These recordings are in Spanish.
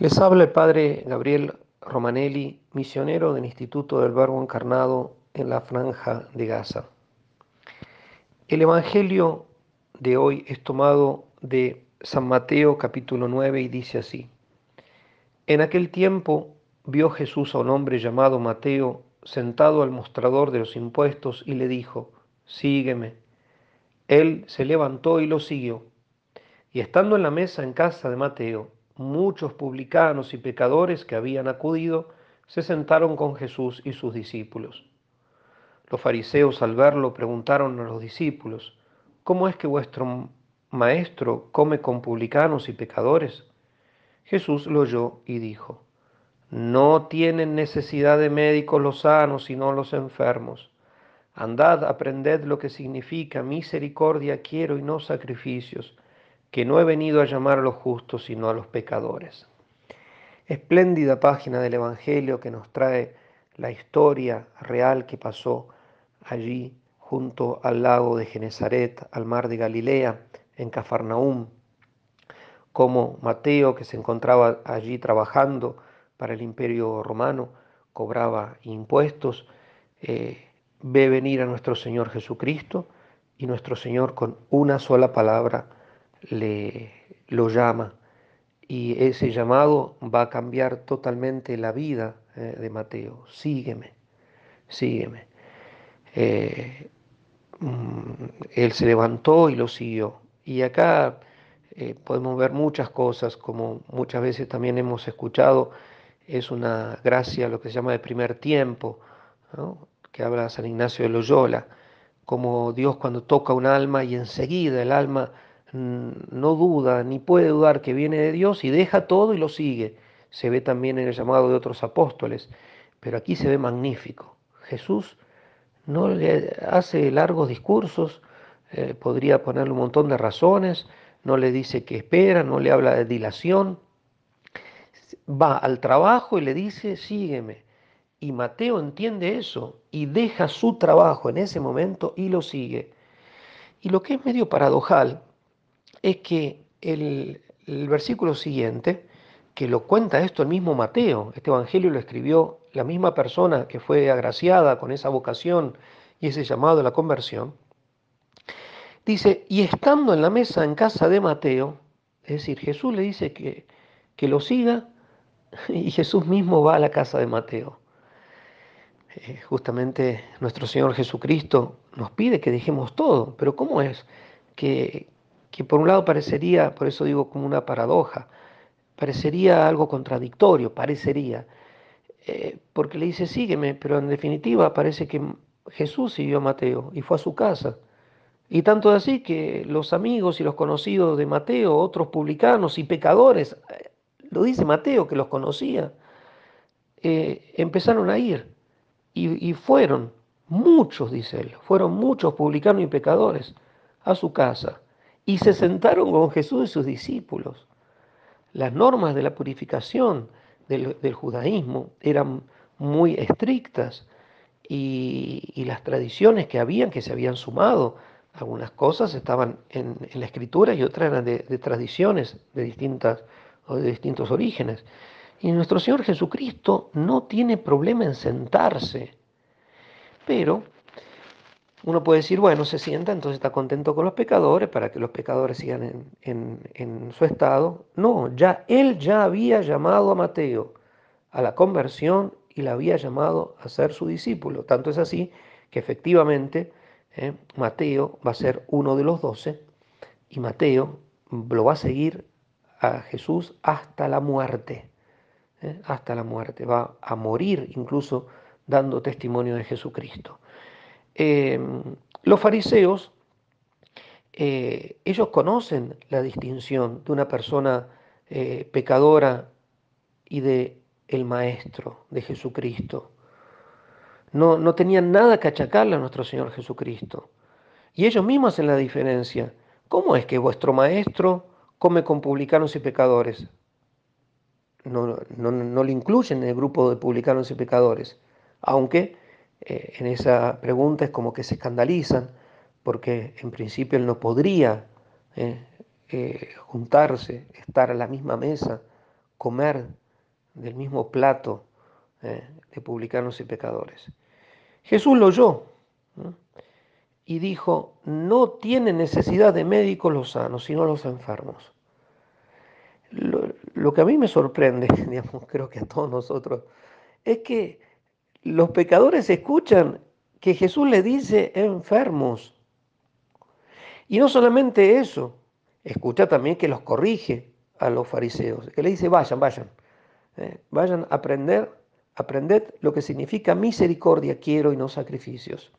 Les habla el padre Gabriel Romanelli, misionero del Instituto del Verbo Encarnado en la Franja de Gaza. El Evangelio de hoy es tomado de San Mateo capítulo 9 y dice así. En aquel tiempo vio Jesús a un hombre llamado Mateo sentado al mostrador de los impuestos y le dijo, sígueme. Él se levantó y lo siguió. Y estando en la mesa en casa de Mateo, muchos publicanos y pecadores que habían acudido se sentaron con Jesús y sus discípulos. Los fariseos al verlo preguntaron a los discípulos, ¿cómo es que vuestro maestro come con publicanos y pecadores? Jesús lo oyó y dijo, no tienen necesidad de médicos los sanos, sino los enfermos. Andad, aprended lo que significa misericordia quiero y no sacrificios que no he venido a llamar a los justos, sino a los pecadores. Espléndida página del Evangelio que nos trae la historia real que pasó allí junto al lago de Genezaret, al mar de Galilea, en Cafarnaúm, como Mateo, que se encontraba allí trabajando para el imperio romano, cobraba impuestos, eh, ve venir a nuestro Señor Jesucristo y nuestro Señor con una sola palabra le lo llama y ese llamado va a cambiar totalmente la vida eh, de Mateo. Sígueme, sígueme. Eh, mm, él se levantó y lo siguió. Y acá eh, podemos ver muchas cosas, como muchas veces también hemos escuchado, es una gracia lo que se llama de primer tiempo, que habla San Ignacio de Loyola, como Dios cuando toca un alma y enseguida el alma no duda ni puede dudar que viene de Dios y deja todo y lo sigue. Se ve también en el llamado de otros apóstoles, pero aquí se ve magnífico. Jesús no le hace largos discursos, eh, podría ponerle un montón de razones, no le dice que espera, no le habla de dilación, va al trabajo y le dice, sígueme. Y Mateo entiende eso y deja su trabajo en ese momento y lo sigue. Y lo que es medio paradojal es que el, versículo siguiente, que lo cuenta esto el mismo Mateo, este Evangelio lo escribió la misma persona que fue agraciada con esa vocación y ese llamado a la conversión, dice, y estando en la mesa en casa de Mateo, es decir, Jesús le dice que, que lo siga y Jesús mismo va a la casa de Mateo. Eh, justamente nuestro Señor Jesucristo nos pide que dejemos todo, pero ¿cómo es que, que por un lado parecería, por eso digo como una paradoja, parecería algo contradictorio, parecería, eh, porque le dice sígueme, pero en definitiva parece que Jesús siguió a Mateo y fue a su casa. Y tanto así que los amigos y los conocidos de Mateo, otros publicanos y pecadores, eh, lo dice Mateo que los conocía, eh, empezaron a ir y, y fueron muchos, dice él, fueron muchos publicanos y pecadores a su casa y se sentaron con Jesús y sus discípulos. Las normas de la purificación del, judaísmo eran muy estrictas y, las tradiciones que habían, que se habían sumado, algunas cosas estaban en, la escritura y otras eran de, de, tradiciones de, distintas, o de distintos orígenes. Y nuestro Señor Jesucristo no tiene problema en sentarse, pero uno puede decir, bueno, se sienta, entonces está contento con los pecadores para que los pecadores sigan en, su estado. No, ya él ya había llamado a Mateo a la conversión y le había llamado a ser su discípulo. Tanto es así que efectivamente eh, Mateo va a ser uno de los doce y Mateo lo va a seguir a Jesús hasta la muerte. Eh, hasta la muerte. Va a morir incluso dando testimonio de Jesucristo. Em, los fariseos, eh, ellos conocen la distinción de una persona eh, pecadora y de el Maestro, de Jesucristo. No, no tenían nada que achacarle a nuestro Señor Jesucristo. Y ellos mismos hacen la diferencia. ¿Cómo es que vuestro Maestro come con publicanos y pecadores? No, no, no, lo incluyen en el grupo de publicanos y pecadores, aunque eh, en esa pregunta es como que se escandalizan, porque en principio él no podría eh, eh, juntarse, estar a la misma mesa comer del mismo plato de publicanos y pecadores. Jesús lo oyó y dijo, no tiene necesidad de médicos los sanos, sino los enfermos. Lo, que a mí me sorprende, digamos, creo que a todos nosotros, es que los pecadores escuchan que Jesús le dice enfermos. Y no solamente eso, escucha también que los corrige a los fariseos, que le dice, vayan, vayan, eh, vayan a aprender, aprended lo que significa misericordia quiero y no sacrificios.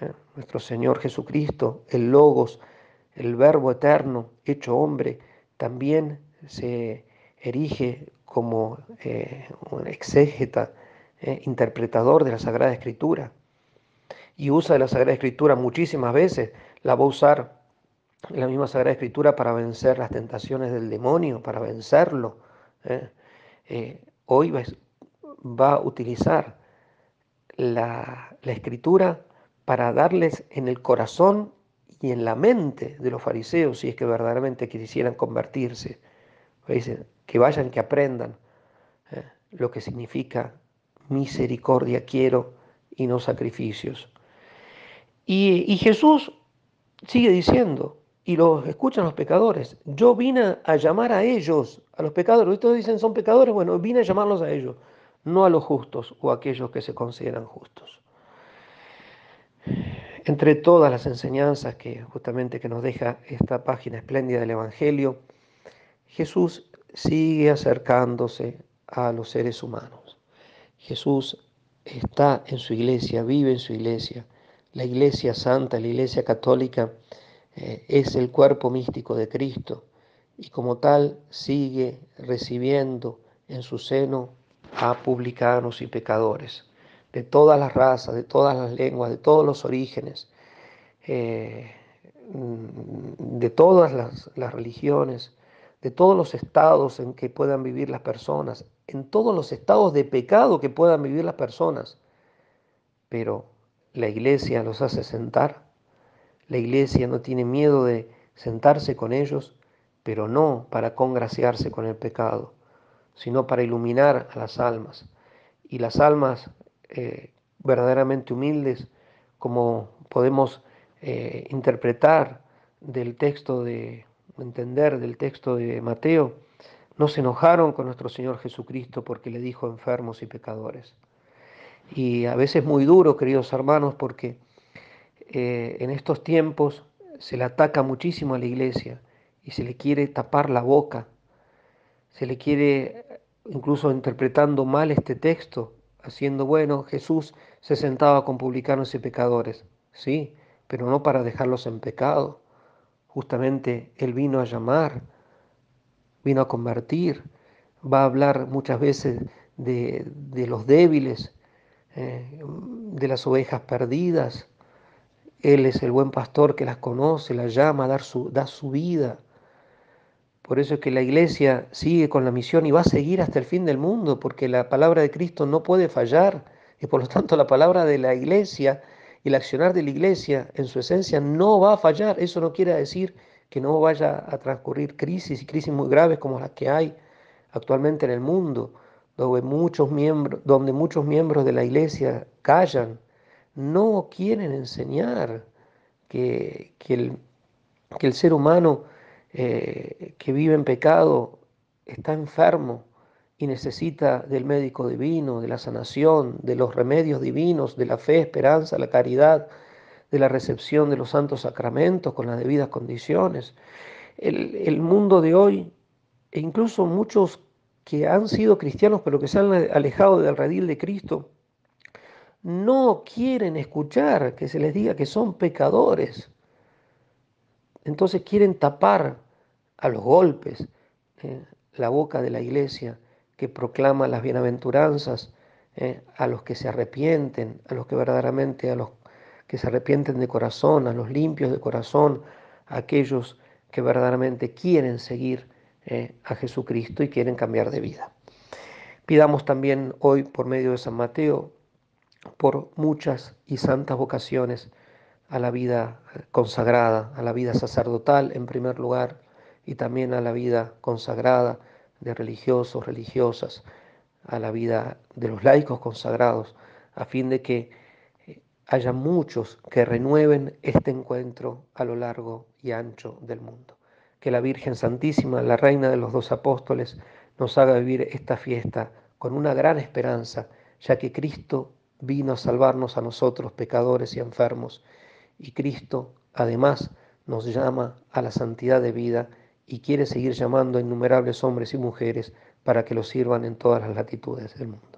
Eh, nuestro Señor Jesucristo, el Logos, el Verbo eterno, hecho hombre, también se erige como eh, un exégeta, interpretador de la Sagrada Escritura. Y usa de la Sagrada Escritura muchísimas veces, la va a usar la misma Sagrada Escritura para vencer las tentaciones del demonio, para vencerlo. ¿eh? Eh, hoy va, a utilizar la, Escritura para darles en el corazón y en la mente de los fariseos, si es que verdaderamente quisieran convertirse. Que vayan, que aprendan ¿eh? lo que significa misericordia quiero y no sacrificios. Y, Jesús sigue diciendo, y los escuchan los pecadores. Yo vine a llamar a ellos, a los pecadores. Ustedes dicen son pecadores, bueno, vine a llamarlos a ellos, no a los justos o a aquellos que se consideran justos. Entre todas las enseñanzas que justamente que nos deja esta página espléndida del Evangelio, Jesús sigue acercándose a los seres humanos. Jesús está en su iglesia, vive en su iglesia. La iglesia santa, la iglesia católica, eh, es el cuerpo místico de Cristo y como tal sigue recibiendo en su seno a publicanos y pecadores, de todas las razas, de todas las lenguas, de todos los orígenes, eh, de todas las religiones, de todos los estados en que puedan vivir las personas, en todos los estados de pecado que puedan vivir las personas. Pero la iglesia los hace sentar la iglesia no tiene miedo de sentarse con ellos, pero no para congraciarse con el pecado, sino para iluminar a las almas. Y las almas eh, verdaderamente humildes, como podemos eh, interpretar del texto de, entender del texto de Mateo, no se enojaron con nuestro Señor Jesucristo porque le dijo enfermos y pecadores. Y a veces muy duro, queridos hermanos, porque eh, en estos tiempos se le ataca muchísimo a la iglesia y se le quiere tapar la boca, se le quiere, incluso interpretando mal este texto, haciendo, bueno, Jesús se sentaba con publicanos y pecadores, sí, pero no para dejarlos en pecado. Justamente Él vino a llamar, vino a convertir, va a hablar muchas veces de, los débiles, eh, de las ovejas perdidas, él es el buen pastor que las conoce, las llama, da su vida. Por eso es que la iglesia sigue con la misión y va a seguir hasta el fin del mundo, porque la palabra de Cristo no puede fallar. Y por lo tanto la palabra de la iglesia el accionar de la iglesia en su esencia no va a fallar. Eso no quiere decir que no vaya a transcurrir crisis y crisis muy graves como las que hay actualmente en el mundo, donde muchos miembros, donde muchos miembros de la iglesia callan no quieren enseñar que, el, ser humano eh, que vive en pecado está enfermo y necesita del médico divino, de la sanación, de los remedios divinos, de la fe, esperanza, la caridad, de la recepción de los santos sacramentos con las debidas condiciones. El, el mundo de hoy, e incluso muchos que han sido cristianos pero que se han alejado del redil de Cristo, no quieren escuchar que se les diga que son pecadores. Entonces quieren tapar a los golpes eh, la boca de la iglesia que proclama las bienaventuranzas eh, a los que se arrepienten, a los que verdaderamente, a los que se arrepienten de corazón, a los limpios de corazón, a aquellos que verdaderamente quieren seguir eh, a Jesucristo y quieren cambiar de vida. Pidamos también hoy por medio de San Mateo por muchas y santas vocaciones a la vida consagrada, a la vida sacerdotal en primer lugar y también a la vida consagrada de religiosos, religiosas, a la vida de los laicos consagrados, a fin de que eh, haya muchos que renueven este encuentro a lo largo y ancho del mundo. Que la Virgen Santísima, la Reina de los dos Apóstoles, nos haga vivir esta fiesta con una gran esperanza, ya que Cristo vino a salvarnos a nosotros, pecadores y enfermos, y Cristo además nos llama a la santidad de vida y quiere seguir llamando a innumerables hombres y mujeres para que lo sirvan en todas las latitudes del mundo.